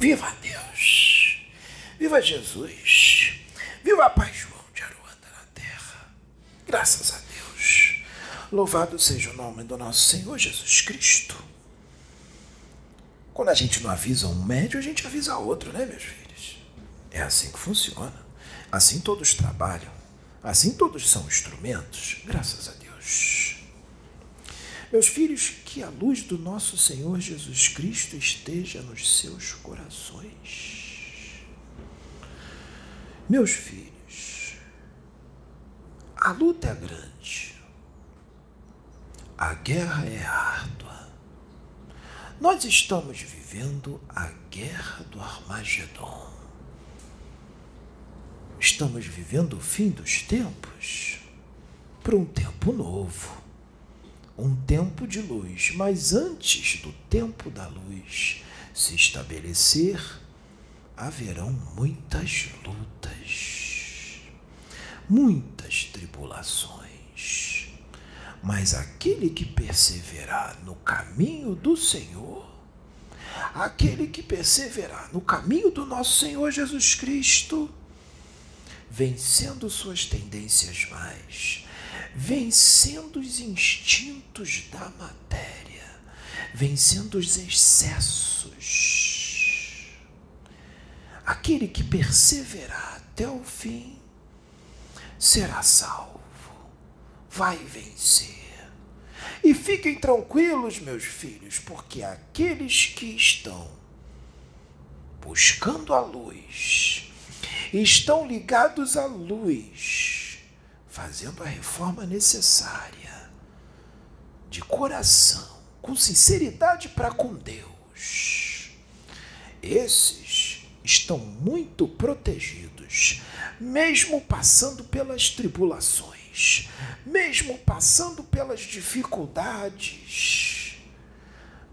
Viva Deus! Viva Jesus! Viva a paz João de Aruanda na terra! Graças a Deus! Louvado seja o nome do nosso Senhor Jesus Cristo. Quando a gente não avisa um médio, a gente avisa outro, né, meus filhos? É assim que funciona. Assim todos trabalham. Assim todos são instrumentos. Graças a Deus. Meus filhos, que a luz do nosso Senhor Jesus Cristo esteja nos seus corações. Meus filhos, a luta é grande, a guerra é árdua. Nós estamos vivendo a guerra do Armagedon. Estamos vivendo o fim dos tempos para um tempo novo um tempo de luz, mas antes do tempo da luz se estabelecer, haverão muitas lutas, muitas tribulações. Mas aquele que perseverar no caminho do Senhor, aquele que perseverar no caminho do nosso Senhor Jesus Cristo, vencendo suas tendências mais, vencendo os instintos da matéria, vencendo os excessos. Aquele que perseverar até o fim será salvo, vai vencer. E fiquem tranquilos, meus filhos, porque aqueles que estão buscando a luz, estão ligados à luz, fazendo a reforma necessária, de coração, com sinceridade para com Deus. Esses estão muito protegidos, mesmo passando pelas tribulações, mesmo passando pelas dificuldades.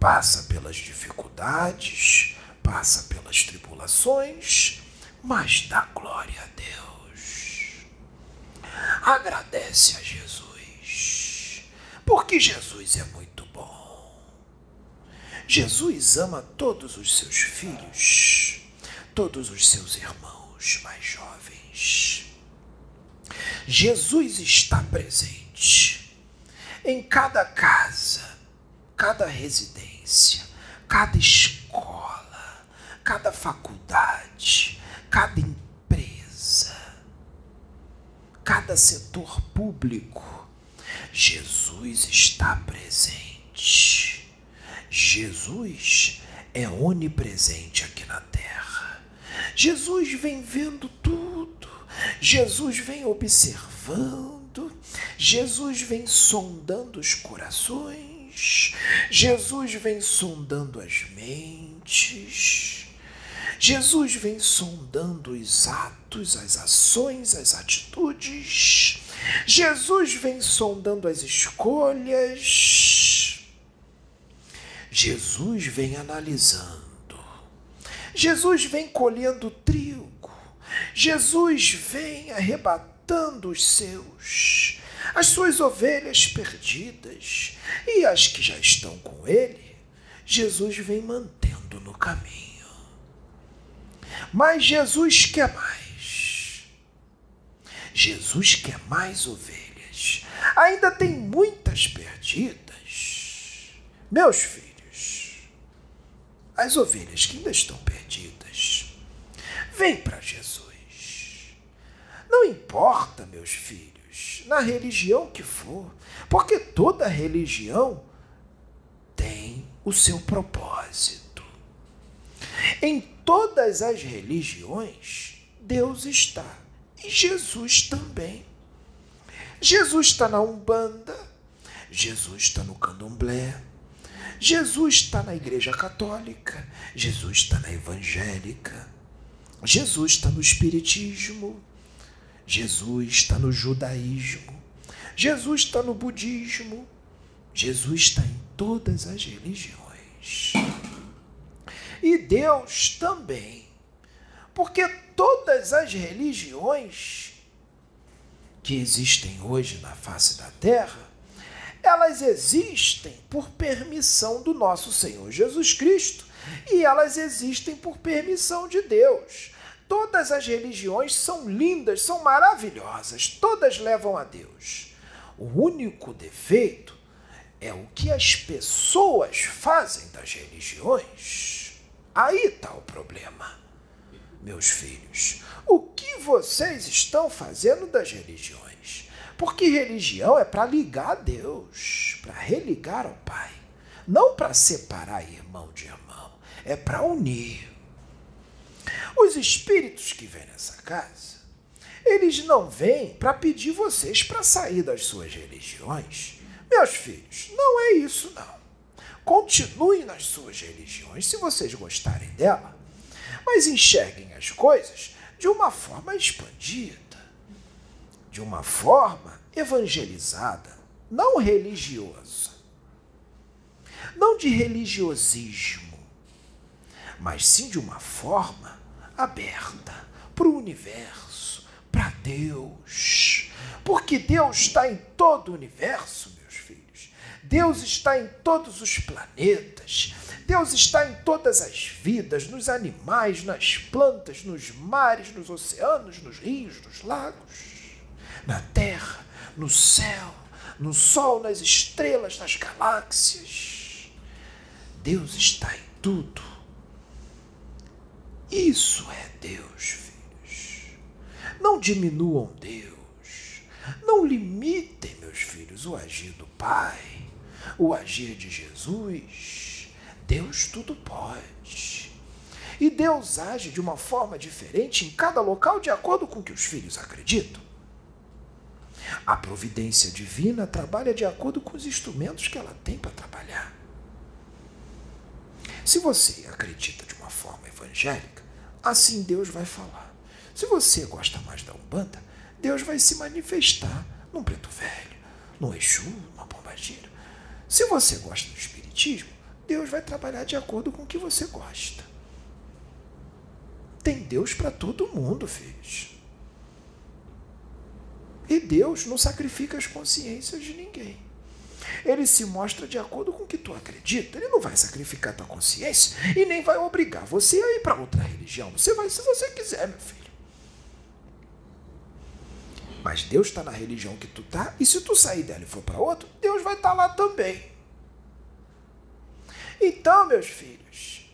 Passa pelas dificuldades, passa pelas tribulações, mas dá glória a Deus agradece a Jesus, porque Jesus é muito bom. Jesus ama todos os seus filhos, todos os seus irmãos mais jovens. Jesus está presente em cada casa, cada residência, cada escola, cada faculdade, cada cada setor público. Jesus está presente. Jesus é onipresente aqui na terra. Jesus vem vendo tudo. Jesus vem observando. Jesus vem sondando os corações. Jesus vem sondando as mentes. Jesus vem sondando os atos, as ações, as atitudes. Jesus vem sondando as escolhas. Jesus vem analisando. Jesus vem colhendo trigo. Jesus vem arrebatando os seus, as suas ovelhas perdidas e as que já estão com ele. Jesus vem mantendo no caminho. Mas Jesus quer mais. Jesus quer mais ovelhas. Ainda tem muitas perdidas. Meus filhos, as ovelhas que ainda estão perdidas, vem para Jesus. Não importa, meus filhos, na religião que for, porque toda religião tem o seu propósito. Em todas as religiões, Deus está. E Jesus também. Jesus está na Umbanda, Jesus está no Candomblé, Jesus está na Igreja Católica, Jesus está na Evangélica, Jesus está no Espiritismo, Jesus está no Judaísmo, Jesus está no Budismo, Jesus está em todas as religiões e Deus também. Porque todas as religiões que existem hoje na face da terra, elas existem por permissão do nosso Senhor Jesus Cristo, e elas existem por permissão de Deus. Todas as religiões são lindas, são maravilhosas, todas levam a Deus. O único defeito é o que as pessoas fazem das religiões. Aí está o problema. Meus filhos, o que vocês estão fazendo das religiões? Porque religião é para ligar a Deus, para religar ao Pai, não para separar irmão de irmão, é para unir. Os espíritos que vêm nessa casa, eles não vêm para pedir vocês para sair das suas religiões. Meus filhos, não é isso não. Continuem nas suas religiões se vocês gostarem dela, mas enxerguem as coisas de uma forma expandida, de uma forma evangelizada, não religiosa, não de religiosismo, mas sim de uma forma aberta para o universo, para Deus. Porque Deus está em todo o universo, filhos. Deus está em todos os planetas. Deus está em todas as vidas, nos animais, nas plantas, nos mares, nos oceanos, nos rios, nos lagos, na terra, no céu, no sol, nas estrelas, nas galáxias. Deus está em tudo. Isso é Deus, filhos. Não diminuam Deus. Não limitem, meus filhos, o agir do Pai, o agir de Jesus. Deus tudo pode. E Deus age de uma forma diferente em cada local de acordo com o que os filhos acreditam. A providência divina trabalha de acordo com os instrumentos que ela tem para trabalhar. Se você acredita de uma forma evangélica, assim Deus vai falar. Se você gosta mais da Umbanda, Deus vai se manifestar num preto velho, num Exu, numa pombagira. Se você gosta do Espiritismo, Deus vai trabalhar de acordo com o que você gosta. Tem Deus para todo mundo, filhos. E Deus não sacrifica as consciências de ninguém. Ele se mostra de acordo com o que tu acredita. Ele não vai sacrificar tua consciência e nem vai obrigar você a ir para outra religião. Você vai se você quiser, meu filho. Mas Deus está na religião que tu tá, e se tu sair dela e for para outra, Deus vai estar tá lá também. Então, meus filhos,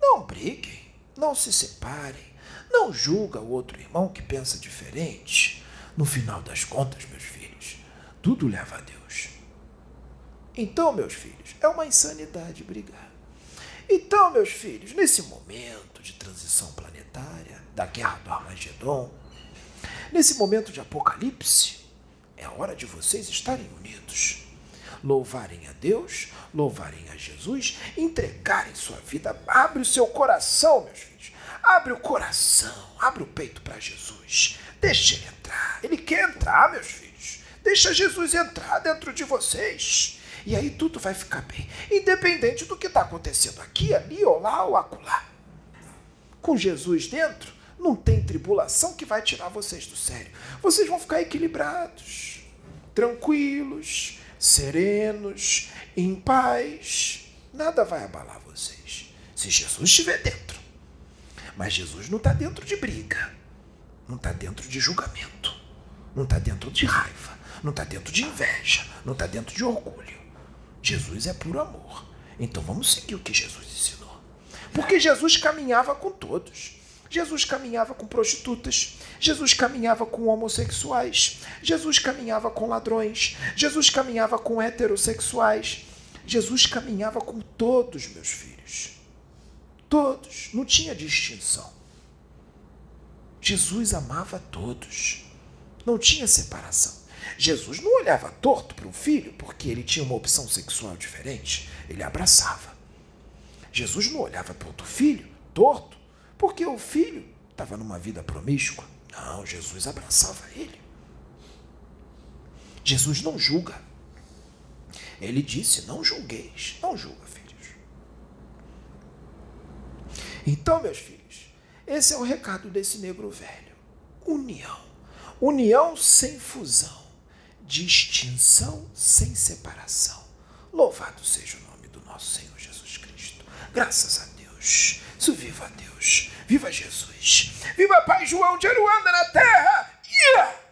não briguem, não se separem, não julga o outro irmão que pensa diferente. No final das contas, meus filhos, tudo leva a Deus. Então, meus filhos, é uma insanidade brigar. Então, meus filhos, nesse momento de transição planetária, da guerra do Armagedon, nesse momento de apocalipse, é hora de vocês estarem unidos. Louvarem a Deus, louvarem a Jesus, entregarem sua vida. Abre o seu coração, meus filhos. Abre o coração, abre o peito para Jesus. Deixa ele entrar. Ele quer entrar, meus filhos. Deixa Jesus entrar dentro de vocês. E aí tudo vai ficar bem, independente do que está acontecendo aqui, ali, ou lá, ou acolá. Com Jesus dentro, não tem tribulação que vai tirar vocês do sério. Vocês vão ficar equilibrados, tranquilos, serenos, em paz. Nada vai abalar vocês. Se Jesus estiver dentro. Mas Jesus não está dentro de briga, não está dentro de julgamento, não está dentro de raiva, não está dentro de inveja, não está dentro de orgulho. Jesus é puro amor. Então vamos seguir o que Jesus ensinou. Porque Jesus caminhava com todos. Jesus caminhava com prostitutas, Jesus caminhava com homossexuais, Jesus caminhava com ladrões, Jesus caminhava com heterossexuais, Jesus caminhava com todos, meus filhos. Todos, não tinha distinção. Jesus amava todos, não tinha separação. Jesus não olhava torto para o filho porque ele tinha uma opção sexual diferente, ele abraçava. Jesus não olhava para outro filho torto porque o filho estava numa vida promíscua. Não, Jesus abraçava ele. Jesus não julga. Ele disse: Não julgueis, não julga, filhos. Então, meus filhos, esse é o recado desse negro velho: união. União sem fusão distinção sem separação. Louvado seja o nome do nosso Senhor Jesus Cristo. Graças a Deus. Deus. Isso viva Deus. Viva Jesus. Viva Pai João de Aruanda na terra. Yeah!